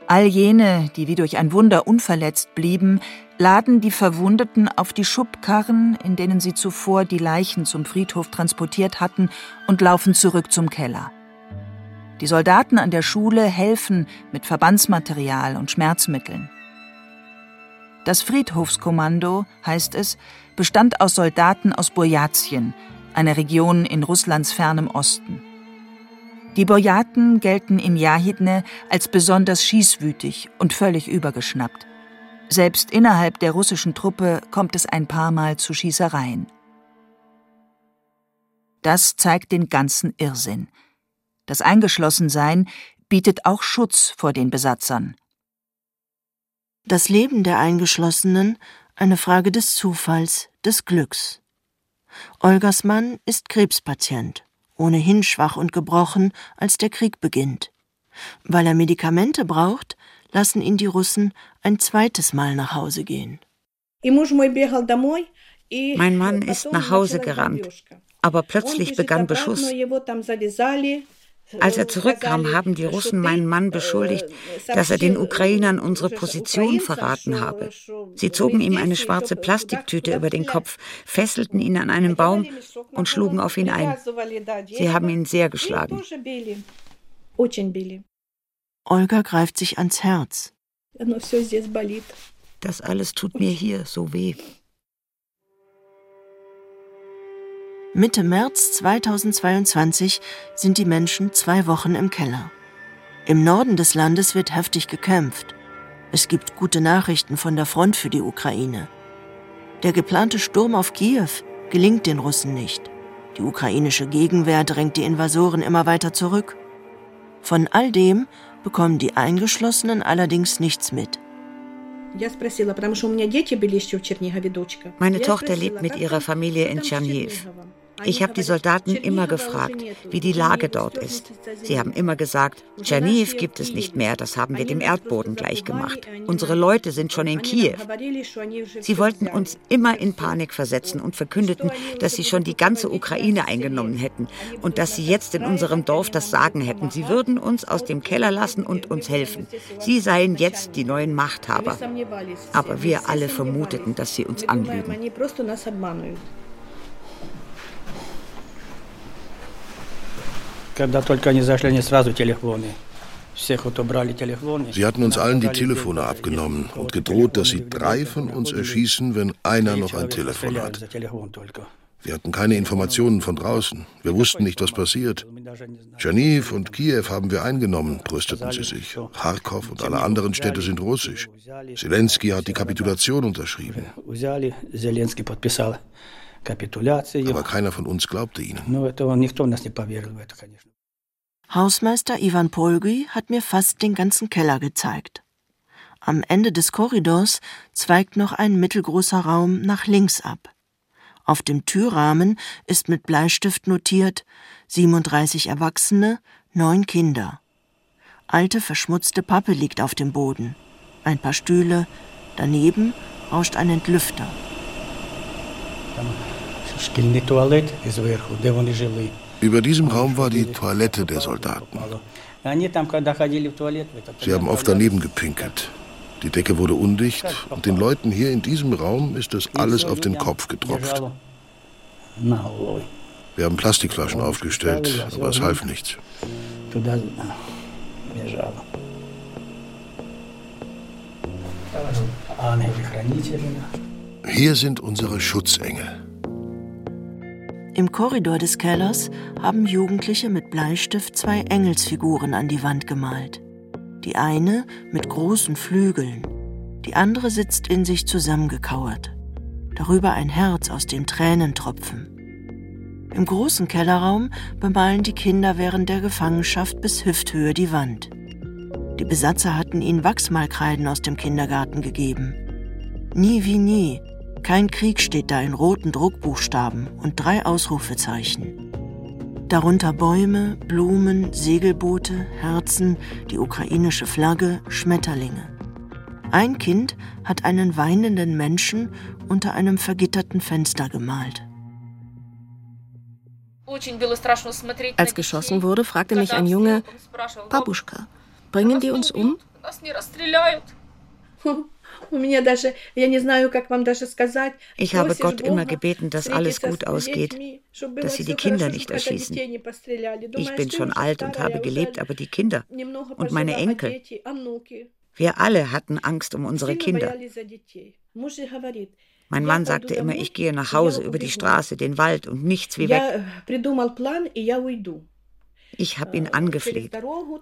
All jene, die wie durch ein Wunder unverletzt blieben, laden die Verwundeten auf die Schubkarren, in denen sie zuvor die Leichen zum Friedhof transportiert hatten, und laufen zurück zum Keller. Die Soldaten an der Schule helfen mit Verbandsmaterial und Schmerzmitteln. Das Friedhofskommando, heißt es, bestand aus Soldaten aus Burjatien, einer Region in Russlands fernem Osten. Die Burjaten gelten in Jahidne als besonders schießwütig und völlig übergeschnappt. Selbst innerhalb der russischen Truppe kommt es ein paar Mal zu Schießereien. Das zeigt den ganzen Irrsinn. Das Eingeschlossensein bietet auch Schutz vor den Besatzern. Das Leben der Eingeschlossenen eine Frage des Zufalls, des Glücks. Olgas Mann ist Krebspatient, ohnehin schwach und gebrochen, als der Krieg beginnt. Weil er Medikamente braucht, lassen ihn die Russen ein zweites Mal nach Hause gehen. Mein Mann ist nach Hause gerannt, aber plötzlich begann Beschuss. Als er zurückkam, haben die Russen meinen Mann beschuldigt, dass er den Ukrainern unsere Position verraten habe. Sie zogen ihm eine schwarze Plastiktüte über den Kopf, fesselten ihn an einen Baum und schlugen auf ihn ein. Sie haben ihn sehr geschlagen. Olga greift sich ans Herz. Das alles tut mir hier so weh. Mitte März 2022 sind die Menschen zwei Wochen im Keller. Im Norden des Landes wird heftig gekämpft. Es gibt gute Nachrichten von der Front für die Ukraine. Der geplante Sturm auf Kiew gelingt den Russen nicht. Die ukrainische Gegenwehr drängt die Invasoren immer weiter zurück. Von all dem bekommen die Eingeschlossenen allerdings nichts mit. Meine Tochter lebt mit ihrer Familie in Tscherniv. Ich habe die Soldaten immer gefragt, wie die Lage dort ist. Sie haben immer gesagt, Tscherniv gibt es nicht mehr, das haben wir dem Erdboden gleichgemacht. Unsere Leute sind schon in Kiew. Sie wollten uns immer in Panik versetzen und verkündeten, dass sie schon die ganze Ukraine eingenommen hätten und dass sie jetzt in unserem Dorf das Sagen hätten. Sie würden uns aus dem Keller lassen und uns helfen. Sie seien jetzt die neuen Machthaber. Aber wir alle vermuteten, dass sie uns anlügen. когда только они зашли, они сразу телефоны. Sie hatten uns allen die Telefone abgenommen und gedroht, dass sie drei von uns erschießen, wenn einer noch ein Telefon hat. Wir hatten keine Informationen von draußen. Wir wussten nicht, was passiert. Tscherniv und Kiew haben wir eingenommen, brüsteten sie sich. Kharkov und alle anderen Städte sind russisch. Zelensky hat die Kapitulation unterschrieben. Aber keiner von uns glaubte ihnen. Hausmeister Ivan Polgi hat mir fast den ganzen Keller gezeigt. Am Ende des Korridors zweigt noch ein mittelgroßer Raum nach links ab. Auf dem Türrahmen ist mit Bleistift notiert 37 Erwachsene, neun Kinder. Alte verschmutzte Pappe liegt auf dem Boden. Ein paar Stühle, daneben rauscht ein Entlüfter. Über diesem Raum war die Toilette der Soldaten. Sie haben oft daneben gepinkelt. Die Decke wurde undicht und den Leuten hier in diesem Raum ist das alles auf den Kopf getropft. Wir haben Plastikflaschen aufgestellt, aber es half nichts. Hier sind unsere Schutzengel. Im Korridor des Kellers haben Jugendliche mit Bleistift zwei Engelsfiguren an die Wand gemalt. Die eine mit großen Flügeln, die andere sitzt in sich zusammengekauert. Darüber ein Herz, aus dem Tränen tropfen. Im großen Kellerraum bemalen die Kinder während der Gefangenschaft bis Hüfthöhe die Wand. Die Besatzer hatten ihnen Wachsmalkreiden aus dem Kindergarten gegeben. Nie wie nie, kein Krieg steht da in roten Druckbuchstaben und drei Ausrufezeichen. Darunter Bäume, Blumen, Segelboote, Herzen, die ukrainische Flagge, Schmetterlinge. Ein Kind hat einen weinenden Menschen unter einem vergitterten Fenster gemalt. Als geschossen wurde, fragte mich ein Junge, Babuschka, bringen die uns um? (laughs) Ich habe Gott immer gebeten, dass alles gut ausgeht, dass sie die Kinder nicht erschießen. Ich bin schon alt und habe gelebt, aber die Kinder und meine Enkel, wir alle hatten Angst um unsere Kinder. Mein Mann sagte immer, ich gehe nach Hause über die Straße, den Wald und nichts wie weg. Ich habe ihn angefleht.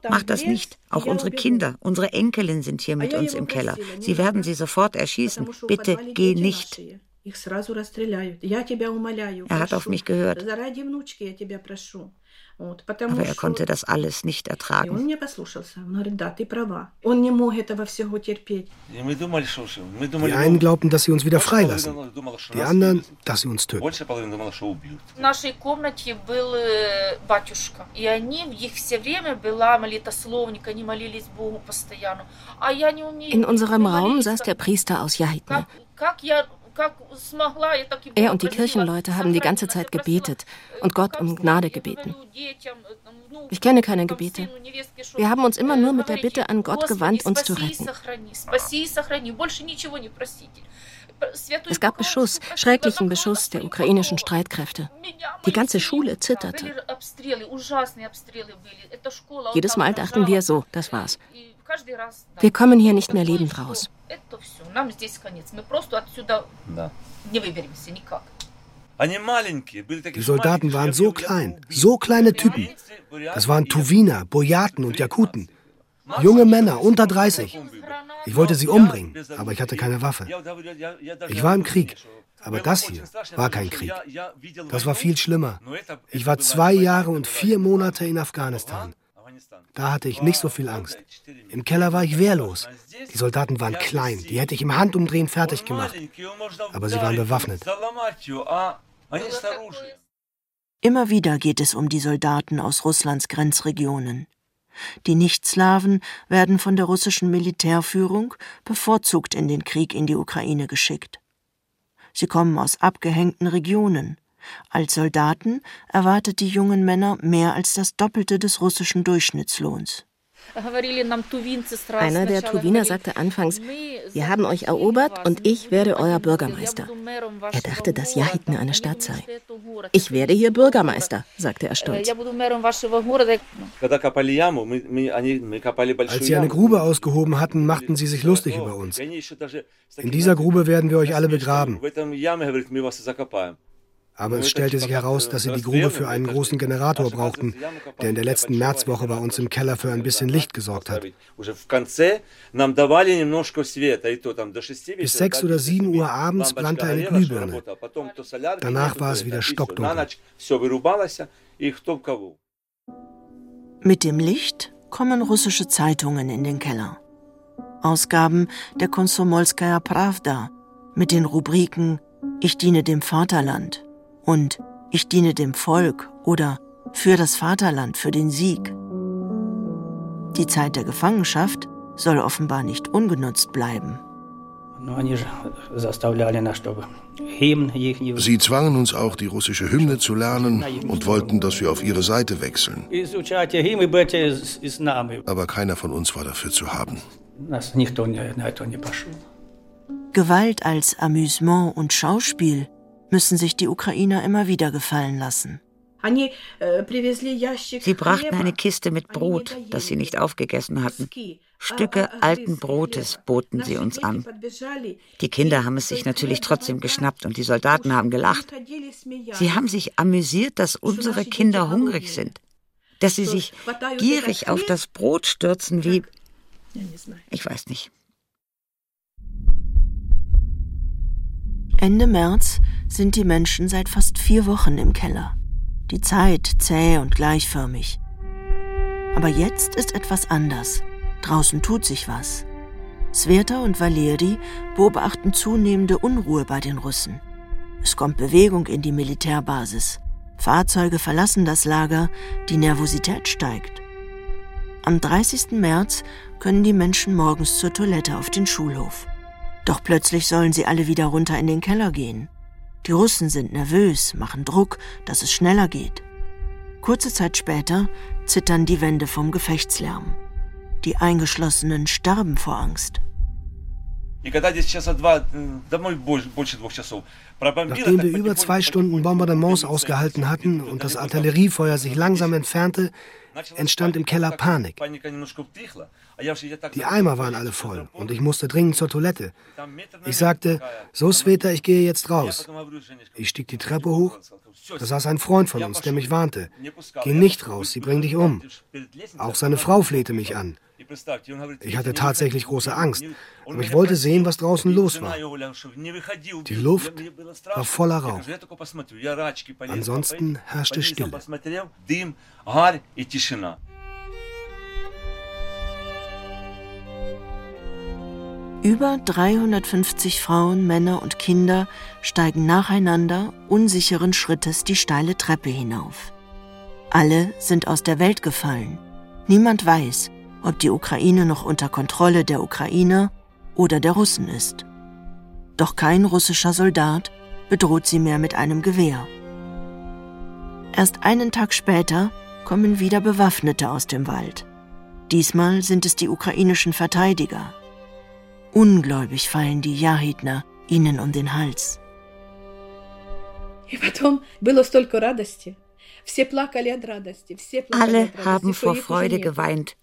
Mach das nicht. Auch unsere Kinder, unsere Enkelin sind hier mit uns im Keller. Sie werden sie sofort erschießen. Bitte geh nicht. Er hat auf mich gehört. Aber er konnte das alles nicht ertragen. Die einen glaubten, dass sie uns wieder freilassen, die anderen, dass sie uns töten. In unserem Raum saß der Priester aus Jahitne. Er und die Kirchenleute haben die ganze Zeit gebetet und Gott um Gnade gebeten. Ich kenne keine Gebete. Wir haben uns immer nur mit der Bitte an Gott gewandt, uns zu retten. Es gab Beschuss, schrecklichen Beschuss der ukrainischen Streitkräfte. Die ganze Schule zitterte. Jedes Mal dachten wir so, das war's. Wir kommen hier nicht mehr lebend raus. Die Soldaten waren so klein, so kleine Typen. Das waren Tuwiner, Boyaten und Jakuten. Junge Männer unter 30. Ich wollte sie umbringen, aber ich hatte keine Waffe. Ich war im Krieg, aber das hier war kein Krieg. Das war viel schlimmer. Ich war zwei Jahre und vier Monate in Afghanistan. Da hatte ich nicht so viel Angst. Im Keller war ich wehrlos. Die Soldaten waren klein, die hätte ich im Handumdrehen fertig gemacht. Aber sie waren bewaffnet. Immer wieder geht es um die Soldaten aus Russlands Grenzregionen. Die Nichtslawen werden von der russischen Militärführung bevorzugt in den Krieg in die Ukraine geschickt. Sie kommen aus abgehängten Regionen, als Soldaten erwartet die jungen Männer mehr als das Doppelte des russischen Durchschnittslohns. Einer der Tuwiner sagte anfangs, wir haben euch erobert und ich werde euer Bürgermeister. Er dachte, dass Jahitne eine Stadt sei. Ich werde hier Bürgermeister, sagte er stolz. Als sie eine Grube ausgehoben hatten, machten sie sich lustig über uns. In dieser Grube werden wir euch alle begraben. Aber es stellte sich heraus, dass sie die Grube für einen großen Generator brauchten, der in der letzten Märzwoche bei uns im Keller für ein bisschen Licht gesorgt hat. Bis sechs oder sieben Uhr abends brannte eine Glühbirne. Danach war es wieder stockdunkel. Mit dem Licht kommen russische Zeitungen in den Keller. Ausgaben der Konsomolskaya Pravda mit den Rubriken Ich diene dem Vaterland, und ich diene dem Volk oder für das Vaterland, für den Sieg. Die Zeit der Gefangenschaft soll offenbar nicht ungenutzt bleiben. Sie zwangen uns auch, die russische Hymne zu lernen und wollten, dass wir auf ihre Seite wechseln. Aber keiner von uns war dafür zu haben. Gewalt als Amüsement und Schauspiel müssen sich die Ukrainer immer wieder gefallen lassen. Sie brachten eine Kiste mit Brot, das sie nicht aufgegessen hatten. Stücke alten Brotes boten sie uns an. Die Kinder haben es sich natürlich trotzdem geschnappt und die Soldaten haben gelacht. Sie haben sich amüsiert, dass unsere Kinder hungrig sind, dass sie sich gierig auf das Brot stürzen wie... Ich weiß nicht. Ende März sind die Menschen seit fast vier Wochen im Keller. Die Zeit zäh und gleichförmig. Aber jetzt ist etwas anders. Draußen tut sich was. Sveta und Valeri beobachten zunehmende Unruhe bei den Russen. Es kommt Bewegung in die Militärbasis. Fahrzeuge verlassen das Lager, die Nervosität steigt. Am 30. März können die Menschen morgens zur Toilette auf den Schulhof. Doch plötzlich sollen sie alle wieder runter in den Keller gehen. Die Russen sind nervös, machen Druck, dass es schneller geht. Kurze Zeit später zittern die Wände vom Gefechtslärm. Die Eingeschlossenen sterben vor Angst. Nachdem wir über zwei Stunden Bombardements ausgehalten hatten und das Artilleriefeuer sich langsam entfernte, entstand im Keller Panik. Die Eimer waren alle voll und ich musste dringend zur Toilette. Ich sagte, so Sveta, ich gehe jetzt raus. Ich stieg die Treppe hoch. Da saß ein Freund von uns, der mich warnte. Geh nicht raus, sie bringen dich um. Auch seine Frau flehte mich an. Ich hatte tatsächlich große Angst, aber ich wollte sehen, was draußen los war. Die Luft war voller Rauch. Ansonsten herrschte Stille. Über 350 Frauen, Männer und Kinder steigen nacheinander unsicheren Schrittes die steile Treppe hinauf. Alle sind aus der Welt gefallen. Niemand weiß, ob die Ukraine noch unter Kontrolle der Ukrainer oder der Russen ist. Doch kein russischer Soldat bedroht sie mehr mit einem Gewehr. Erst einen Tag später kommen wieder Bewaffnete aus dem Wald. Diesmal sind es die ukrainischen Verteidiger. Ungläubig fallen die Jahidner ihnen um den Hals. Alle haben vor Freude geweint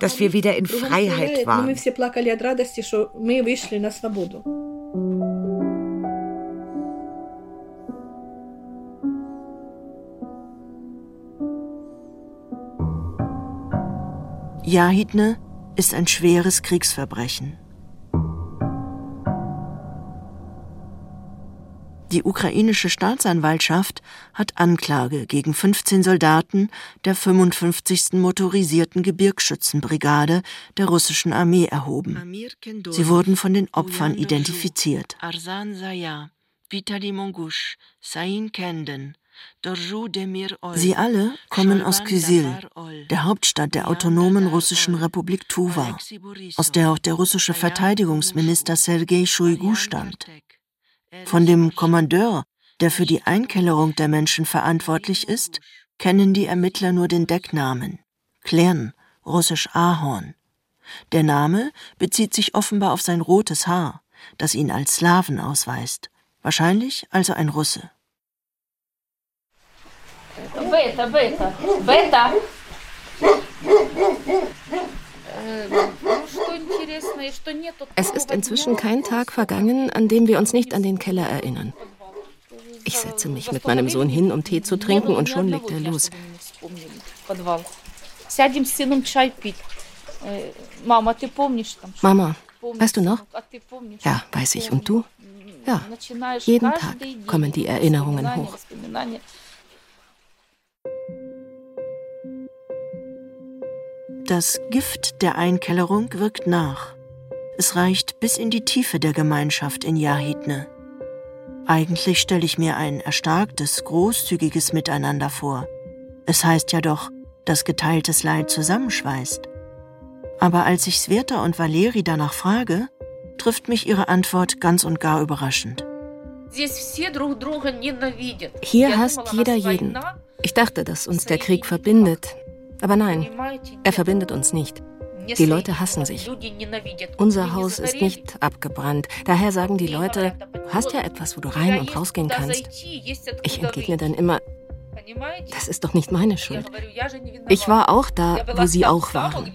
dass wir wieder in Freiheit waren. Jahidne ist ein schweres Kriegsverbrechen. Die ukrainische Staatsanwaltschaft hat Anklage gegen 15 Soldaten der 55. Motorisierten Gebirgsschützenbrigade der russischen Armee erhoben. Sie wurden von den Opfern identifiziert. Sie alle kommen aus Kyzyl, der Hauptstadt der autonomen russischen Republik Tuva, aus der auch der russische Verteidigungsminister Sergei Shoigu stammt. Von dem Kommandeur, der für die Einkellerung der Menschen verantwortlich ist, kennen die Ermittler nur den Decknamen Klern, russisch Ahorn. Der Name bezieht sich offenbar auf sein rotes Haar, das ihn als Slawen ausweist, wahrscheinlich also ein Russe. Beta, Beta, Beta. Es ist inzwischen kein Tag vergangen, an dem wir uns nicht an den Keller erinnern. Ich setze mich mit meinem Sohn hin, um Tee zu trinken, und schon legt er los. Mama, weißt du noch? Ja, weiß ich. Und du? Ja, jeden Tag kommen die Erinnerungen hoch. Das Gift der Einkellerung wirkt nach. Es reicht bis in die Tiefe der Gemeinschaft in Jahidne. Eigentlich stelle ich mir ein erstarktes, großzügiges Miteinander vor. Es heißt ja doch, dass geteiltes Leid zusammenschweißt. Aber als ich Sveta und Valeri danach frage, trifft mich ihre Antwort ganz und gar überraschend. Hier hasst jeder jeden. Ich dachte, dass uns der Krieg verbindet. Aber nein, er verbindet uns nicht. Die Leute hassen sich. Unser Haus ist nicht abgebrannt. Daher sagen die Leute, du hast ja etwas, wo du rein und rausgehen kannst. Ich entgegne dann immer, das ist doch nicht meine Schuld. Ich war auch da, wo sie auch waren.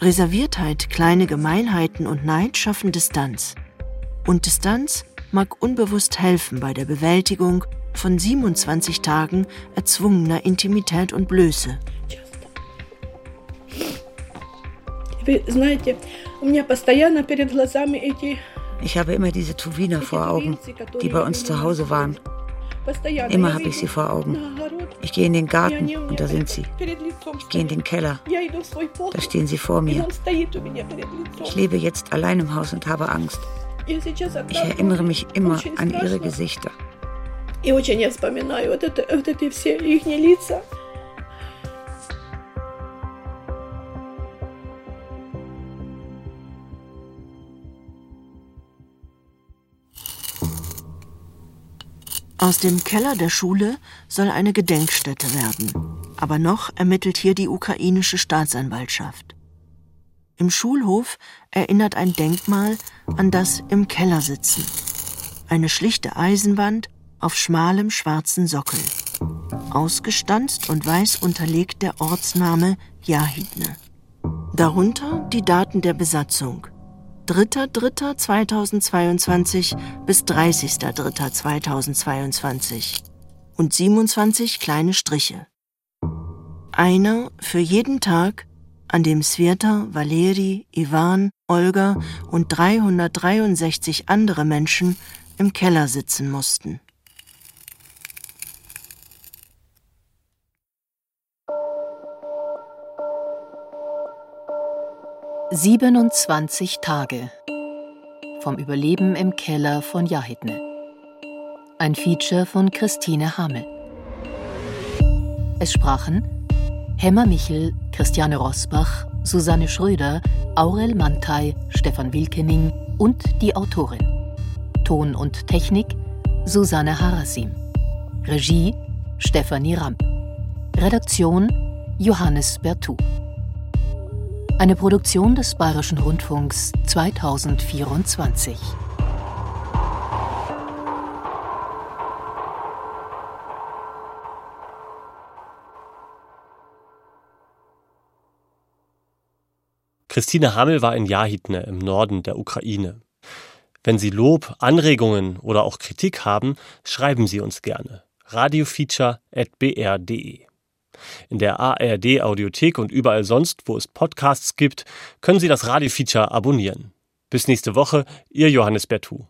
Reserviertheit, kleine Gemeinheiten und Neid schaffen Distanz. Und Distanz mag unbewusst helfen bei der Bewältigung von 27 Tagen erzwungener Intimität und Blöße. Ich habe immer diese Tuwiner vor Augen, die bei uns zu Hause waren. Immer habe ich sie vor Augen. Ich gehe in den Garten und da sind sie. Ich gehe in den Keller. Da stehen sie vor mir. Ich lebe jetzt allein im Haus und habe Angst. Ich erinnere mich immer an ihre Gesichter. И очень я вспоминаю вот, это, вот эти все их лица. Aus dem Keller der Schule soll eine Gedenkstätte werden. Aber noch ermittelt hier die ukrainische Staatsanwaltschaft. Im Schulhof erinnert ein Denkmal an das im Keller sitzen. Eine schlichte Eisenwand auf schmalem schwarzen Sockel. Ausgestanzt und weiß unterlegt der Ortsname Jahidne. Darunter die Daten der Besatzung. 3.3.2022 bis 30.3.2022 und 27 kleine Striche. Einer für jeden Tag, an dem Sveta, Valeri, Ivan, Olga und 363 andere Menschen im Keller sitzen mussten. 27 Tage vom Überleben im Keller von Jahidne. Ein Feature von Christine Hamel. Es sprachen Hemmer Michel, Christiane Rosbach, Susanne Schröder, Aurel Mantei, Stefan Wilkening und die Autorin. Ton und Technik Susanne Harasim. Regie Stefanie Ramp. Redaktion Johannes Bertou. Eine Produktion des Bayerischen Rundfunks 2024. Christine Hamel war in Jahidne im Norden der Ukraine. Wenn Sie Lob, Anregungen oder auch Kritik haben, schreiben Sie uns gerne. radiofeature.br.de in der ARD Audiothek und überall sonst, wo es Podcasts gibt, können Sie das Radiofeature abonnieren. Bis nächste Woche, Ihr Johannes Bertou.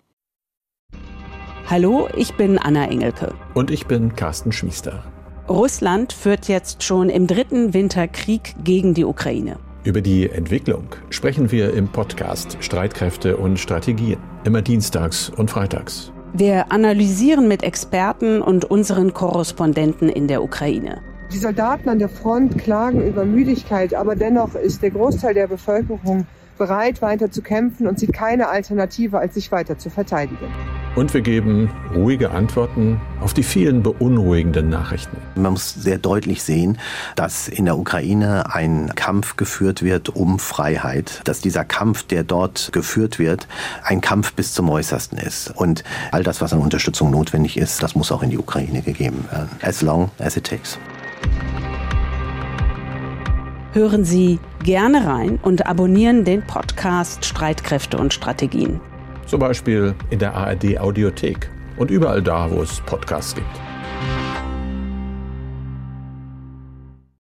Hallo, ich bin Anna Engelke. Und ich bin Carsten Schmiester. Russland führt jetzt schon im dritten Winter Krieg gegen die Ukraine. Über die Entwicklung sprechen wir im Podcast Streitkräfte und Strategien. Immer dienstags und freitags. Wir analysieren mit Experten und unseren Korrespondenten in der Ukraine. Die Soldaten an der Front klagen über Müdigkeit, aber dennoch ist der Großteil der Bevölkerung bereit, weiter zu kämpfen und sieht keine Alternative, als sich weiter zu verteidigen. Und wir geben ruhige Antworten auf die vielen beunruhigenden Nachrichten. Man muss sehr deutlich sehen, dass in der Ukraine ein Kampf geführt wird um Freiheit, dass dieser Kampf, der dort geführt wird, ein Kampf bis zum Äußersten ist. Und all das, was an Unterstützung notwendig ist, das muss auch in die Ukraine gegeben werden. As long as it takes. Hören Sie gerne rein und abonnieren den Podcast Streitkräfte und Strategien. Zum Beispiel in der ARD Audiothek und überall da, wo es Podcasts gibt.